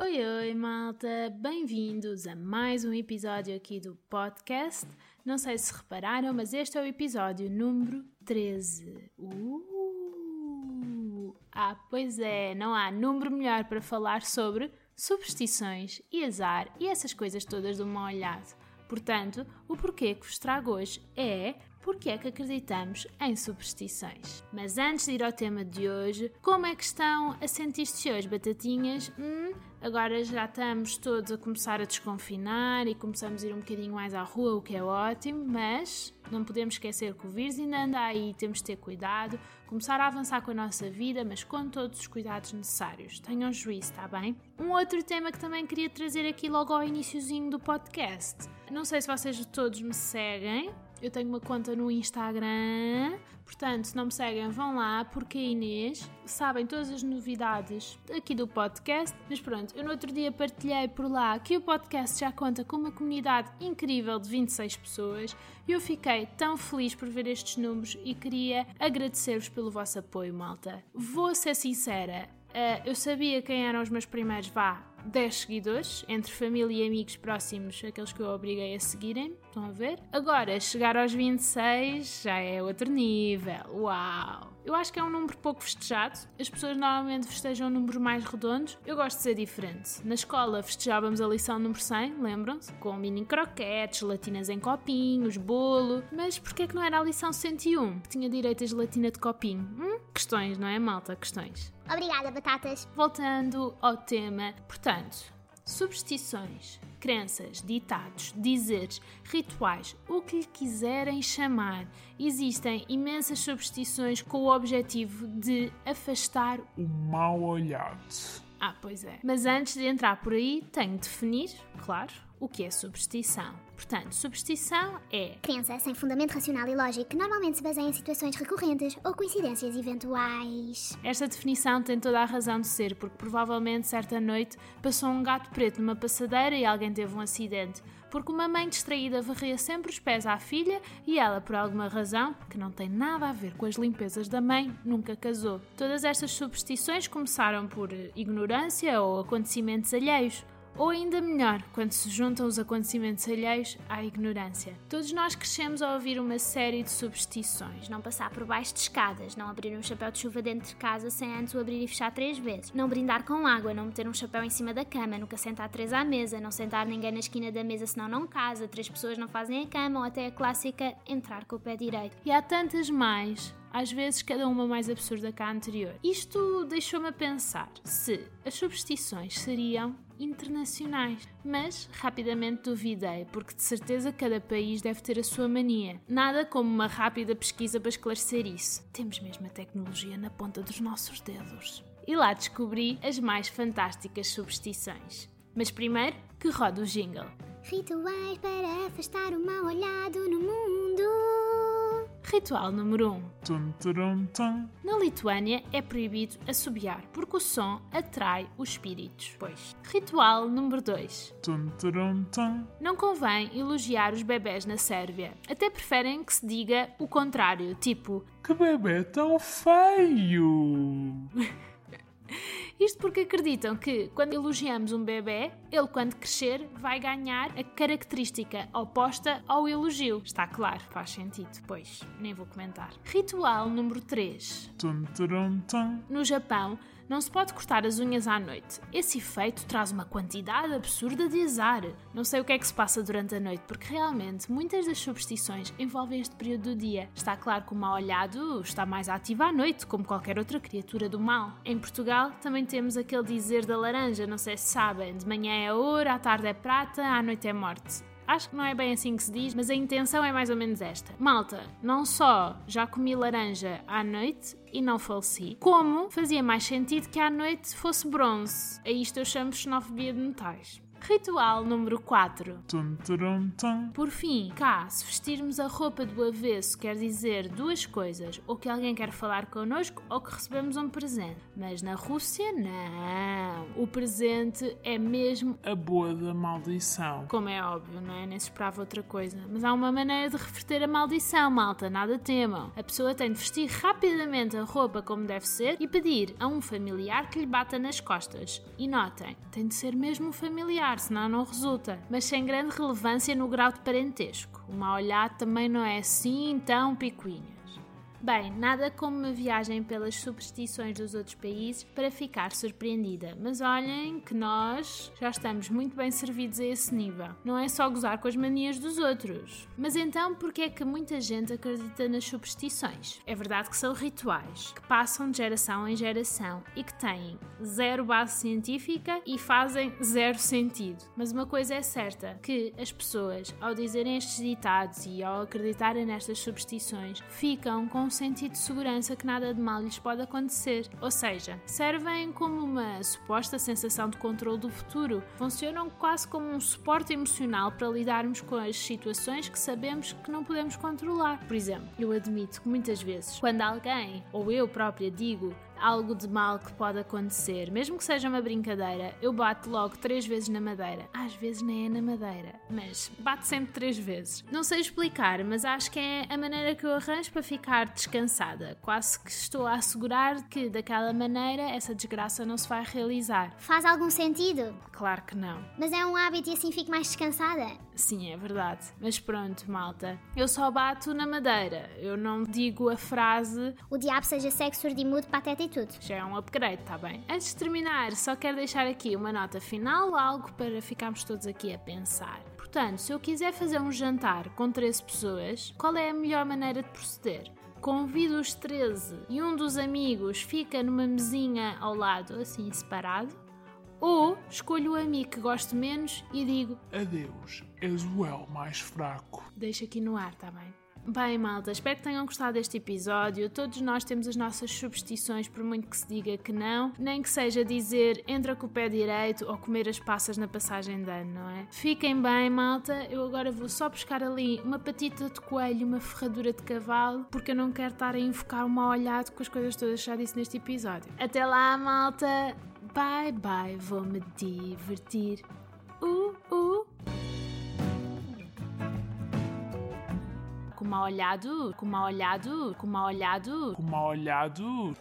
Oi, oi, malta! Bem-vindos a mais um episódio aqui do podcast. Não sei se repararam, mas este é o episódio número 13. Uh! Ah, pois é, não há número melhor para falar sobre superstições e azar e essas coisas todas de uma olhada. Portanto, o porquê que vos trago hoje é porque é que acreditamos em superstições. Mas antes de ir ao tema de hoje, como é que estão a sentir-se hoje, batatinhas? Hum, agora já estamos todos a começar a desconfinar e começamos a ir um bocadinho mais à rua, o que é ótimo, mas não podemos esquecer que o vírus ainda anda aí, temos de ter cuidado, começar a avançar com a nossa vida, mas com todos os cuidados necessários. Tenham juízo, está bem? Um outro tema que também queria trazer aqui logo ao iníciozinho do podcast. Não sei se vocês todos me seguem, eu tenho uma conta no Instagram, portanto, se não me seguem, vão lá, porque a Inês sabem todas as novidades aqui do podcast. Mas pronto, eu no outro dia partilhei por lá que o podcast já conta com uma comunidade incrível de 26 pessoas e eu fiquei tão feliz por ver estes números e queria agradecer-vos pelo vosso apoio, malta. Vou ser sincera, eh, eu sabia quem eram os meus primeiros vá 10 seguidores, entre família e amigos próximos, aqueles que eu obriguei a seguirem, estão a ver? Agora, chegar aos 26 já é outro nível, uau! Eu acho que é um número pouco festejado, as pessoas normalmente festejam números mais redondos, eu gosto de ser diferente. Na escola festejávamos a lição número 100, lembram-se? Com mini croquetes, gelatinas em copinhos, bolo, mas porquê é que não era a lição 101, que tinha direito a gelatina de copinho? Hum? Questões, não é malta? Questões. Obrigada, batatas. Voltando ao tema, portanto, superstições, crenças, ditados, dizeres, rituais, o que lhe quiserem chamar. Existem imensas superstições com o objetivo de afastar o mal olhado. Ah, pois é. Mas antes de entrar por aí, tenho de definir, claro, o que é superstição. Portanto, superstição é crença sem fundamento racional e lógico que normalmente se baseia em situações recorrentes ou coincidências eventuais. Esta definição tem toda a razão de ser, porque provavelmente certa noite passou um gato preto numa passadeira e alguém teve um acidente. Porque uma mãe distraída varria sempre os pés à filha e ela, por alguma razão, que não tem nada a ver com as limpezas da mãe, nunca casou. Todas estas superstições começaram por ignorância ou acontecimentos alheios ou ainda melhor, quando se juntam os acontecimentos alheios à ignorância. Todos nós crescemos a ouvir uma série de superstições. Não passar por baixo de escadas, não abrir um chapéu de chuva dentro de casa sem antes o abrir e fechar três vezes, não brindar com água, não meter um chapéu em cima da cama, nunca sentar três à mesa, não sentar ninguém na esquina da mesa senão não casa, três pessoas não fazem a cama ou até a clássica entrar com o pé direito. E há tantas mais às vezes cada uma mais absurda que a anterior. Isto deixou-me a pensar se as superstições seriam internacionais, mas rapidamente duvidei, porque de certeza cada país deve ter a sua mania. Nada como uma rápida pesquisa para esclarecer isso. Temos mesmo a tecnologia na ponta dos nossos dedos. E lá descobri as mais fantásticas superstições. Mas primeiro, que roda o jingle. Rituais para afastar o mal olhado no mundo. Ritual número 1. Um. Tum, turum, tum. Na Lituânia é proibido assobiar, porque o som atrai os espíritos. Pois. Ritual número 2. Tum, turum, tum. Não convém elogiar os bebés na Sérvia. Até preferem que se diga o contrário, tipo... Que bebê tão feio! Isto porque acreditam que quando elogiamos um bebê, ele quando crescer vai ganhar a característica oposta ao elogio. Está claro, faz sentido. Pois, nem vou comentar. Ritual número 3. Tum, turum, tum. No Japão, não se pode cortar as unhas à noite. Esse efeito traz uma quantidade absurda de azar. Não sei o que é que se passa durante a noite, porque realmente muitas das superstições envolvem este período do dia. Está claro que o mal olhado está mais ativo à noite, como qualquer outra criatura do mal. Em Portugal também temos aquele dizer da laranja, não sei se sabem: de manhã é ouro, à tarde é prata, à noite é morte. Acho que não é bem assim que se diz, mas a intenção é mais ou menos esta. Malta, não só já comi laranja à noite e não faleci, como fazia mais sentido que à noite fosse bronze. A isto eu chamo xenofobia de metais. Ritual número 4. Tum, turum, tum. Por fim, cá, se vestirmos a roupa do avesso quer dizer duas coisas: ou que alguém quer falar connosco ou que recebemos um presente. Mas na Rússia, não. O presente é mesmo A boa da maldição. como é óbvio, não é? Nem se esperava outra coisa. Mas há uma maneira de reverter a maldição, malta, nada temam. A pessoa tem de vestir rapidamente a roupa como deve ser e pedir a um familiar que lhe bata nas costas. E notem, tem de ser mesmo um familiar, senão não resulta. Mas sem grande relevância no grau de parentesco. O mal olhado também não é assim tão picuinhas. Bem, nada como uma viagem pelas superstições dos outros países para ficar surpreendida. Mas olhem que nós já estamos muito bem servidos a esse nível. Não é só gozar com as manias dos outros. Mas então, por que é que muita gente acredita nas superstições? É verdade que são rituais que passam de geração em geração e que têm zero base científica e fazem zero sentido. Mas uma coisa é certa, que as pessoas, ao dizerem estes ditados e ao acreditarem nestas superstições, ficam com um sentido de segurança que nada de mal lhes pode acontecer. Ou seja, servem como uma suposta sensação de controle do futuro. Funcionam quase como um suporte emocional para lidarmos com as situações que sabemos que não podemos controlar. Por exemplo, eu admito que muitas vezes, quando alguém ou eu própria digo algo de mal que pode acontecer, mesmo que seja uma brincadeira, eu bato logo três vezes na madeira. Às vezes nem é na madeira, mas bato sempre três vezes. Não sei explicar, mas acho que é a maneira que eu arranjo para ficar descansada. Quase que estou a assegurar que daquela maneira essa desgraça não se vai realizar. Faz algum sentido? Claro que não. Mas é um hábito e assim fico mais descansada. Sim, é verdade. Mas pronto, malta. Eu só bato na madeira. Eu não digo a frase O diabo seja cego, surdo e mudo, pateta e tudo. Já é um upgrade, tá bem? Antes de terminar, só quero deixar aqui uma nota final, algo para ficarmos todos aqui a pensar. Portanto, se eu quiser fazer um jantar com 13 pessoas, qual é a melhor maneira de proceder? Convido os 13 e um dos amigos fica numa mesinha ao lado, assim separado? Ou escolho o amigo que gosto menos e digo: Adeus, és o El mais fraco. Deixa aqui no ar, tá bem? Bem, malta, espero que tenham gostado deste episódio. Todos nós temos as nossas superstições, por muito que se diga que não, nem que seja dizer entra com o pé direito ou comer as passas na passagem de ano, não é? Fiquem bem, malta. Eu agora vou só buscar ali uma patita de coelho, uma ferradura de cavalo, porque eu não quero estar a invocar o mal olhado com as coisas todas que já disse neste episódio. Até lá, malta. Bye, bye. Vou-me divertir. Mal olhado, com mal olhado, com mal olhado. Com mal olhado.